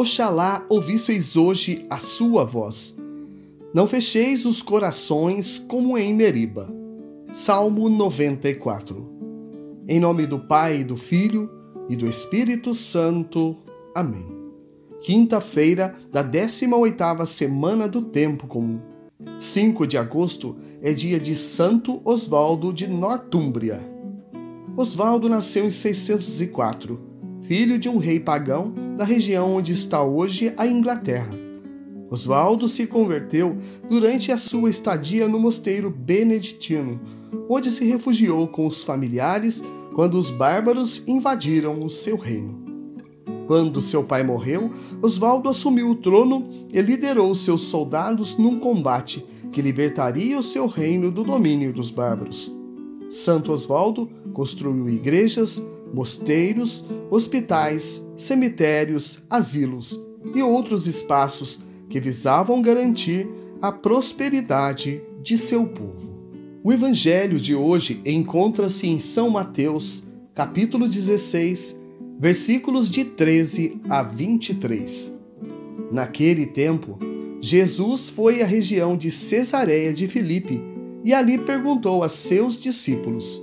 Oxalá ouvisseis hoje a sua voz. Não fecheis os corações como em Meriba. Salmo 94. Em nome do Pai, do Filho e do Espírito Santo. Amém. Quinta-feira da 18ª semana do tempo comum. 5 de agosto é dia de Santo Osvaldo de Nortúmbria. Osvaldo nasceu em 604 filho de um rei pagão da região onde está hoje a Inglaterra. Oswaldo se converteu durante a sua estadia no mosteiro beneditino, onde se refugiou com os familiares quando os bárbaros invadiram o seu reino. Quando seu pai morreu, Oswaldo assumiu o trono e liderou seus soldados num combate que libertaria o seu reino do domínio dos bárbaros. Santo Oswaldo construiu igrejas, mosteiros, hospitais, cemitérios, asilos e outros espaços que visavam garantir a prosperidade de seu povo. O evangelho de hoje encontra-se em São Mateus, capítulo 16, versículos de 13 a 23. Naquele tempo, Jesus foi à região de Cesareia de Filipe e ali perguntou a seus discípulos: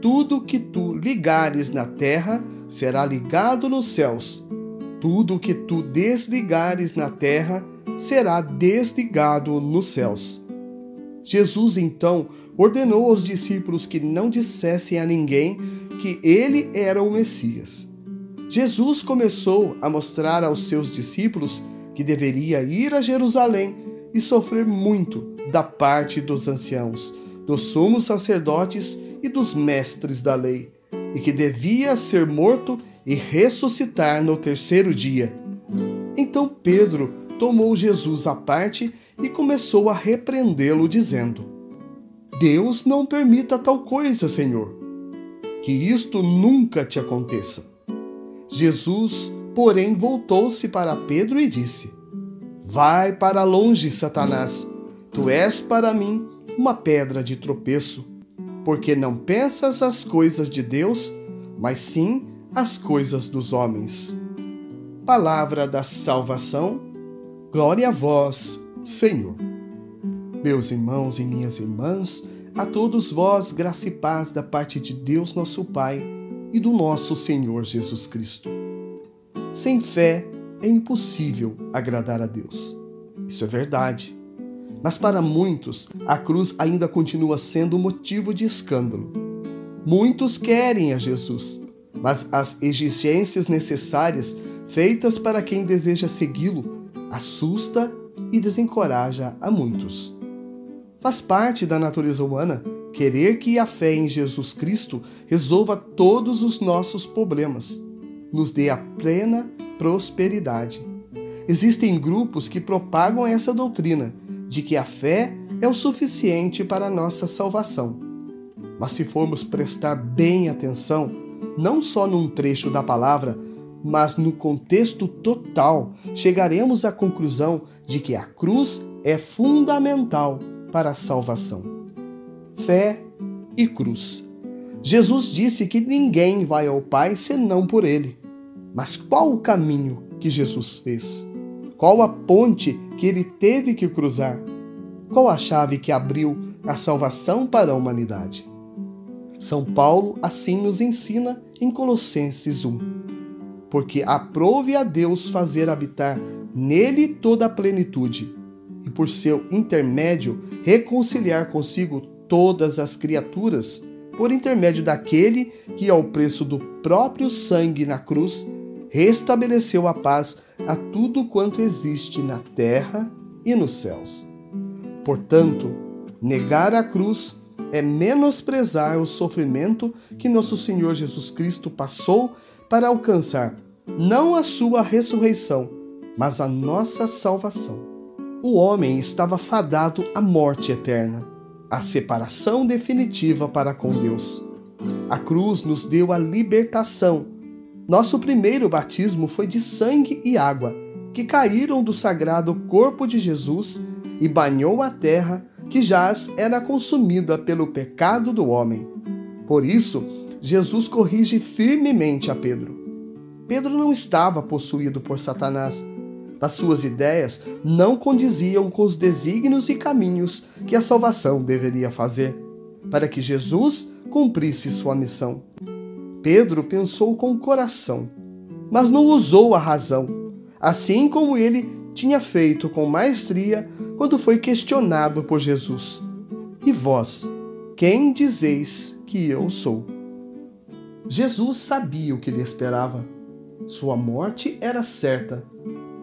tudo que tu ligares na terra será ligado nos céus. Tudo que tu desligares na terra será desligado nos céus. Jesus então ordenou aos discípulos que não dissessem a ninguém que ele era o Messias. Jesus começou a mostrar aos seus discípulos que deveria ir a Jerusalém e sofrer muito da parte dos anciãos, dos sumos sacerdotes e dos mestres da lei, e que devia ser morto e ressuscitar no terceiro dia. Então Pedro tomou Jesus à parte e começou a repreendê-lo, dizendo: Deus não permita tal coisa, Senhor. Que isto nunca te aconteça. Jesus, porém, voltou-se para Pedro e disse: Vai para longe, Satanás. Tu és para mim uma pedra de tropeço porque não pensas as coisas de Deus, mas sim as coisas dos homens. Palavra da salvação, glória a vós, Senhor. Meus irmãos e minhas irmãs, a todos vós, graça e paz da parte de Deus, nosso Pai, e do nosso Senhor Jesus Cristo. Sem fé é impossível agradar a Deus. Isso é verdade. Mas para muitos, a cruz ainda continua sendo motivo de escândalo. Muitos querem a Jesus, mas as exigências necessárias feitas para quem deseja segui-lo assusta e desencoraja a muitos. Faz parte da natureza humana querer que a fé em Jesus Cristo resolva todos os nossos problemas, nos dê a plena prosperidade. Existem grupos que propagam essa doutrina de que a fé é o suficiente para a nossa salvação. Mas se formos prestar bem atenção, não só num trecho da palavra, mas no contexto total, chegaremos à conclusão de que a cruz é fundamental para a salvação. Fé e cruz. Jesus disse que ninguém vai ao Pai senão por ele. Mas qual o caminho que Jesus fez? Qual a ponte que ele teve que cruzar? Qual a chave que abriu a salvação para a humanidade? São Paulo assim nos ensina em Colossenses 1. porque aprove a Deus fazer habitar nele toda a plenitude, e por seu intermédio reconciliar consigo todas as criaturas, por intermédio daquele que, ao preço do próprio sangue na cruz, restabeleceu a paz a tudo quanto existe na terra e nos céus. Portanto, negar a cruz é menosprezar o sofrimento que nosso Senhor Jesus Cristo passou para alcançar não a sua ressurreição, mas a nossa salvação. O homem estava fadado à morte eterna, à separação definitiva para com Deus. A cruz nos deu a libertação. Nosso primeiro batismo foi de sangue e água, que caíram do sagrado corpo de Jesus e banhou a terra que jaz era consumida pelo pecado do homem. Por isso, Jesus corrige firmemente a Pedro. Pedro não estava possuído por Satanás. As suas ideias não condiziam com os desígnios e caminhos que a salvação deveria fazer, para que Jesus cumprisse sua missão. Pedro pensou com o coração, mas não usou a razão, assim como ele tinha feito com maestria quando foi questionado por Jesus: E vós, quem dizeis que eu sou? Jesus sabia o que lhe esperava. Sua morte era certa.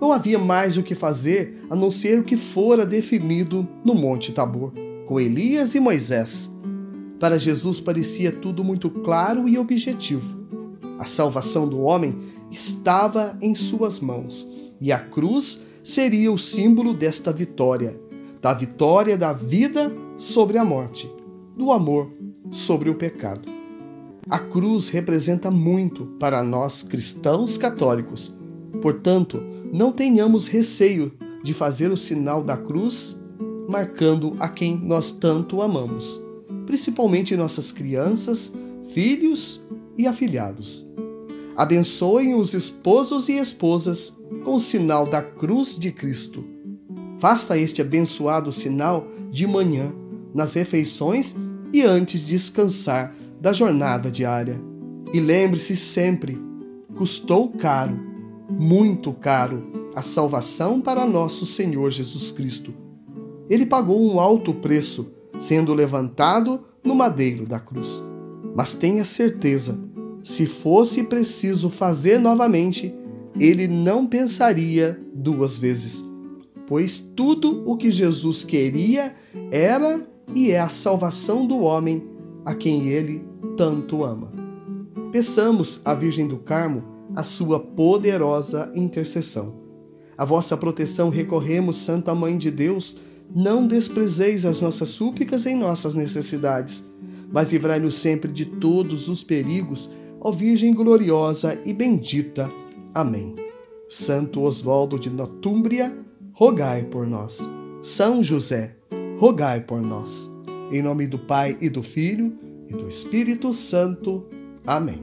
Não havia mais o que fazer a não ser o que fora definido no Monte Tabor, com Elias e Moisés. Para Jesus parecia tudo muito claro e objetivo. A salvação do homem estava em suas mãos e a cruz seria o símbolo desta vitória, da vitória da vida sobre a morte, do amor sobre o pecado. A cruz representa muito para nós cristãos católicos. Portanto, não tenhamos receio de fazer o sinal da cruz, marcando a quem nós tanto amamos, principalmente nossas crianças, filhos e afilhados. Abençoem os esposos e esposas com o sinal da cruz de Cristo. Faça este abençoado sinal de manhã, nas refeições e antes de descansar da jornada diária. E lembre-se sempre: custou caro, muito caro, a salvação para nosso Senhor Jesus Cristo. Ele pagou um alto preço, sendo levantado no madeiro da cruz. Mas tenha certeza, se fosse preciso fazer novamente, ele não pensaria duas vezes, pois tudo o que Jesus queria era e é a salvação do homem a quem ele tanto ama. Peçamos à Virgem do Carmo a sua poderosa intercessão. A vossa proteção recorremos, Santa Mãe de Deus, não desprezeis as nossas súplicas em nossas necessidades, mas livrai-nos sempre de todos os perigos, ó Virgem gloriosa e bendita. Amém. Santo Oswaldo de Notúmbria, rogai por nós. São José, rogai por nós. Em nome do Pai e do Filho e do Espírito Santo. Amém.